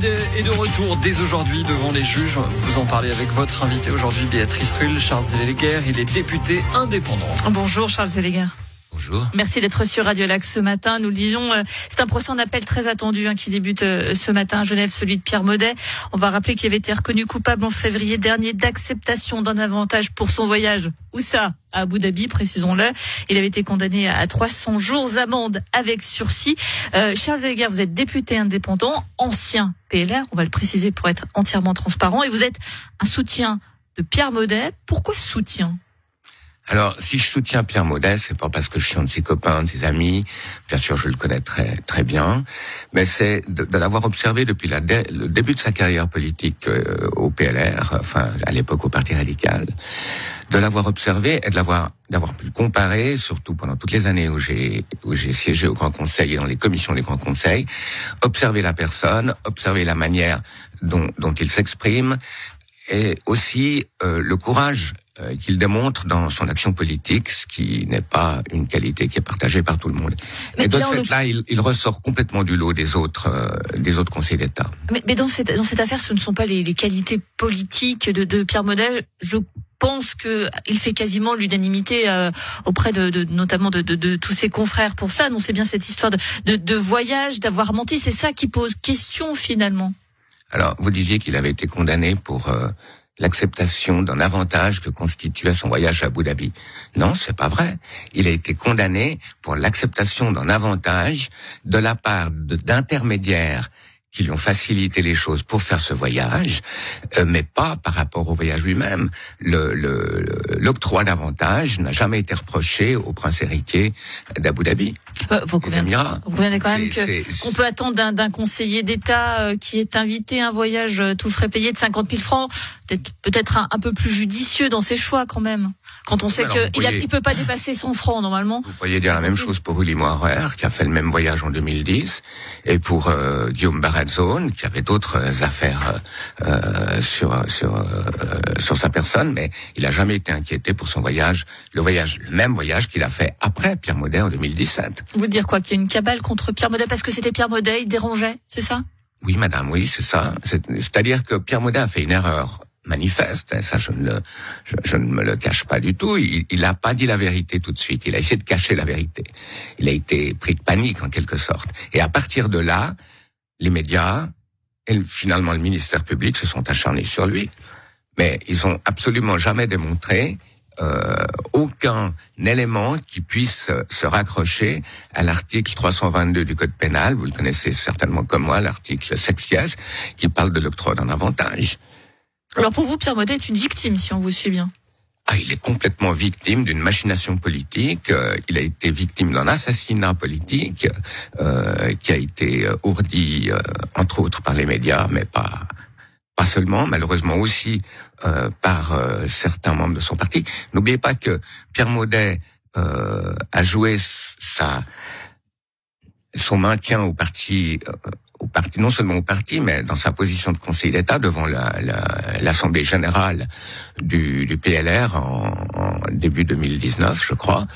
Maudet est de retour dès aujourd'hui devant les juges. Vous en parlez avec votre invité aujourd'hui, Béatrice Rull. Charles Zéléguer, il est député indépendant. Bonjour Charles Zéléguer. Bonjour. Merci d'être sur Radio Lac ce matin. Nous le disions, euh, c'est un procès en appel très attendu hein, qui débute euh, ce matin à Genève, celui de Pierre Maudet. On va rappeler qu'il avait été reconnu coupable en février dernier d'acceptation d'un avantage pour son voyage. Où ça À Abu Dhabi, précisons-le. Il avait été condamné à 300 jours d'amende avec sursis. Euh, Charles vous êtes député indépendant, ancien PLR, on va le préciser pour être entièrement transparent, et vous êtes un soutien de Pierre Maudet. Pourquoi ce soutien? Alors, si je soutiens Pierre Maudet, c'est pas parce que je suis un de ses copains, de ses amis. Bien sûr, je le connais très très bien, mais c'est de, l'avoir observé depuis la le début de sa carrière politique euh, au PLR, enfin à l'époque au Parti radical, de l'avoir observé et de l'avoir d'avoir pu le comparer, surtout pendant toutes les années où j'ai où j'ai siégé au Grand Conseil et dans les commissions des Grands Conseils, observer la personne, observer la manière dont, dont il s'exprime, et aussi euh, le courage euh, qu'il démontre dans son action politique, ce qui n'est pas une qualité qui est partagée par tout le monde. Mais et de ce fait-là, il, il, ressort complètement du lot des autres euh, des autres conseils d'État. Mais, mais, dans cette dans cette affaire, ce ne sont pas les, les qualités politiques de, de Pierre Model. Je pense que il fait quasiment l'unanimité euh, auprès de, de notamment de, de, de, tous ses confrères pour cela. Non, c'est bien cette histoire de, de voyage, d'avoir menti. C'est ça qui pose question finalement. Alors, vous disiez qu'il avait été condamné pour euh, l'acceptation d'un avantage que constituait son voyage à Abu Dhabi. Non, c'est pas vrai. Il a été condamné pour l'acceptation d'un avantage de la part d'intermédiaires qui lui ont facilité les choses pour faire ce voyage, euh, mais pas par rapport au voyage lui-même. L'octroi le, d'avantage n'a jamais été reproché au prince héritier d'Abu Dhabi. Euh, vous convenez, quand même qu'on peut attendre d'un conseiller d'État euh, qui est invité à un voyage tout frais payé de 50 000 francs, peut-être peut-être un, un, peu plus judicieux dans ses choix quand même. Quand on sait qu'il ne peut pas dépasser son franc normalement. Vous pourriez dire la même chose pour Willy Moirer, qui a fait le même voyage en 2010, et pour euh, Guillaume Barrett-Zone, qui avait d'autres euh, affaires euh, sur sur euh, sur sa personne, mais il a jamais été inquiété pour son voyage, le voyage, le même voyage qu'il a fait après Pierre Maudet en 2017. Vous dire quoi Qu'il y a une cabale contre Pierre Maudet parce que c'était Pierre Maudet, il dérangeait, c'est ça? Oui, madame, oui, c'est ça. C'est-à-dire que Pierre Maudet a fait une erreur manifeste. Hein, ça, je ne, le, je, ne me le cache pas du tout. Il n'a pas dit la vérité tout de suite. Il a essayé de cacher la vérité. Il a été pris de panique en quelque sorte. Et à partir de là, les médias et finalement le ministère public se sont acharnés sur lui. Mais ils ont absolument jamais démontré euh, aucun élément qui puisse se raccrocher à l'article 322 du Code pénal, vous le connaissez certainement comme moi, l'article sexiès, qui parle de l'octroi d'un avantage. Alors pour vous, Pierre Maudet est une victime, si on vous suit bien. Ah, il est complètement victime d'une machination politique. Euh, il a été victime d'un assassinat politique euh, qui a été euh, ourdi, entre autres, par les médias, mais pas pas seulement, malheureusement aussi par certains membres de son parti. N'oubliez pas que Pierre Maudet a joué sa son maintien au parti parti, non seulement au parti, mais dans sa position de conseiller d'État devant l'Assemblée la, générale du, du PLR en, en, début 2019, je crois.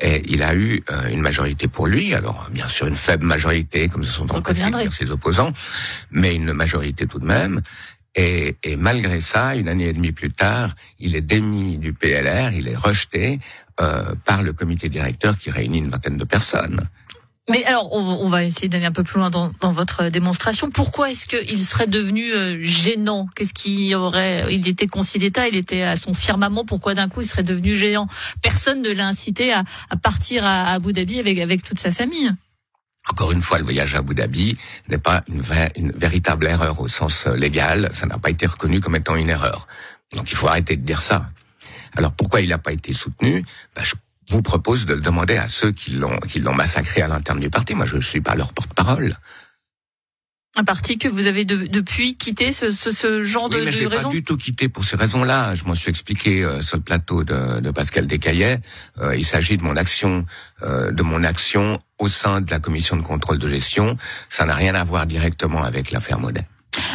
Et il a eu euh, une majorité pour lui, alors bien sûr une faible majorité, comme ce sont en principe ses opposants, mais une majorité tout de même. Et, et, malgré ça, une année et demie plus tard, il est démis du PLR, il est rejeté euh, par le comité directeur qui réunit une vingtaine de personnes. Mais alors, on, va essayer d'aller un peu plus loin dans, dans votre démonstration. Pourquoi est-ce qu'il serait devenu euh, gênant? Qu'est-ce qui aurait Il était conseiller d'État, il était à son firmament. Pourquoi d'un coup il serait devenu géant Personne ne l'a incité à, à, partir à Abu Dhabi avec, avec toute sa famille. Encore une fois, le voyage à Abu Dhabi n'est pas une, une, véritable erreur au sens euh, légal. Ça n'a pas été reconnu comme étant une erreur. Donc il faut arrêter de dire ça. Alors pourquoi il n'a pas été soutenu? Ben, je vous propose de le demander à ceux qui l'ont qui l'ont massacré à l'interne du parti. Moi, je ne suis pas leur porte-parole. Un parti que vous avez depuis quitté ce, ce, ce genre oui, de, mais je pas du tout quitté pour ces raisons-là. Je m'en suis expliqué euh, sur le plateau de, de Pascal Descaillet. Euh, il s'agit de mon action, euh, de mon action au sein de la commission de contrôle de gestion. Ça n'a rien à voir directement avec l'affaire Modet.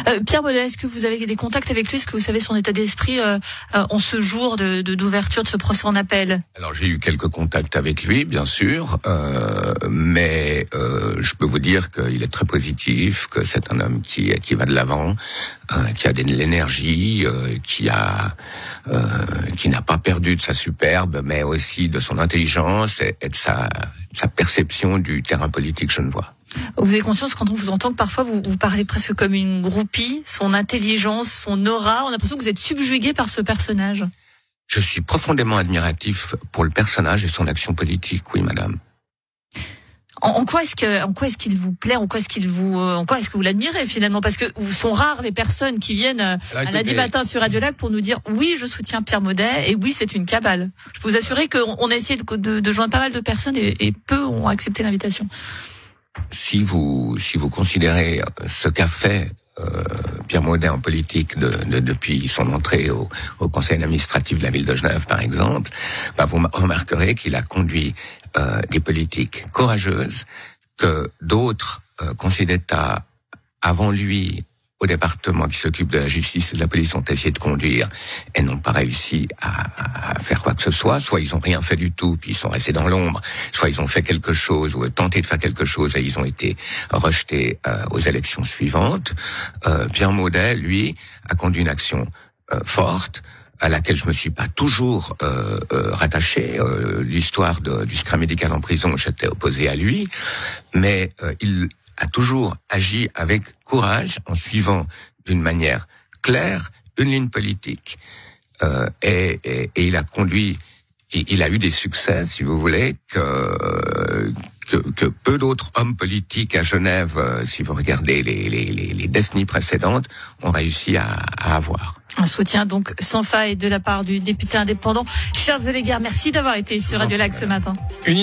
Euh, Pierre Baudet, est-ce que vous avez des contacts avec lui? Est-ce que vous savez son état d'esprit euh, euh, en ce jour de d'ouverture de, ce procès en appel? Alors j'ai eu quelques contacts avec lui, bien sûr, mais je peux vous dire qu'il est très positif, que c'est un homme qui qui va de l'avant, qui a de l'énergie, qui a qui n'a pas perdu de sa superbe, mais aussi de son intelligence et, de sa sa perception du terrain politique je ne vois. Vous avez conscience quand on vous entend que parfois vous, vous parlez presque comme une groupie, son intelligence, son aura, on a l'impression que vous êtes subjugué par ce personnage. Je suis profondément admiratif pour le personnage et son action politique, oui madame. En, quoi est-ce que, en quoi est-ce qu'il vous plaît, en quoi est-ce qu'il vous, euh, en quoi est-ce que vous l'admirez finalement? Parce que sont rares les personnes qui viennent euh, à lundi matin sur Radio Lac pour nous dire oui, je soutiens Pierre Maudet et oui, c'est une cabale. Je peux vous assurer qu'on a essayé de, de, joindre pas mal de personnes et, et peu ont accepté l'invitation si vous si vous considérez ce qu'a fait euh, Pierre Maudet en politique de, depuis son entrée au, au, conseil administratif de la ville de Genève, par exemple, bah vous remarquerez qu'il a conduit euh, des politiques courageuses que d'autres euh, conseillers d'État avant lui au département qui s'occupe de la justice et de la police ont essayé de conduire et n'ont pas réussi à, faire quoi que ce soit. Soit ils ont rien fait du tout, puis ils sont restés dans l'ombre. Soit ils ont fait quelque chose ou tenté de faire quelque chose et ils ont été rejetés euh, aux élections suivantes. Euh, Pierre Maudet, lui, a conduit une action euh, forte à laquelle je me suis pas toujours euh, rattaché. L'histoire du secret médical en prison, j'étais opposé à lui, mais il a toujours agi avec courage en suivant d'une manière claire une ligne politique. Euh, et, et, et, il a conduit, il a eu des succès, si vous voulez, que, que, que peu d'autres hommes politiques à Genève, euh, si vous regardez les, les, les, les décennies précédentes, ont réussi à, à avoir. Un soutien donc sans faille de la part du député indépendant Charles Zélégar. Merci d'avoir été sur Radio Lac ce matin. Une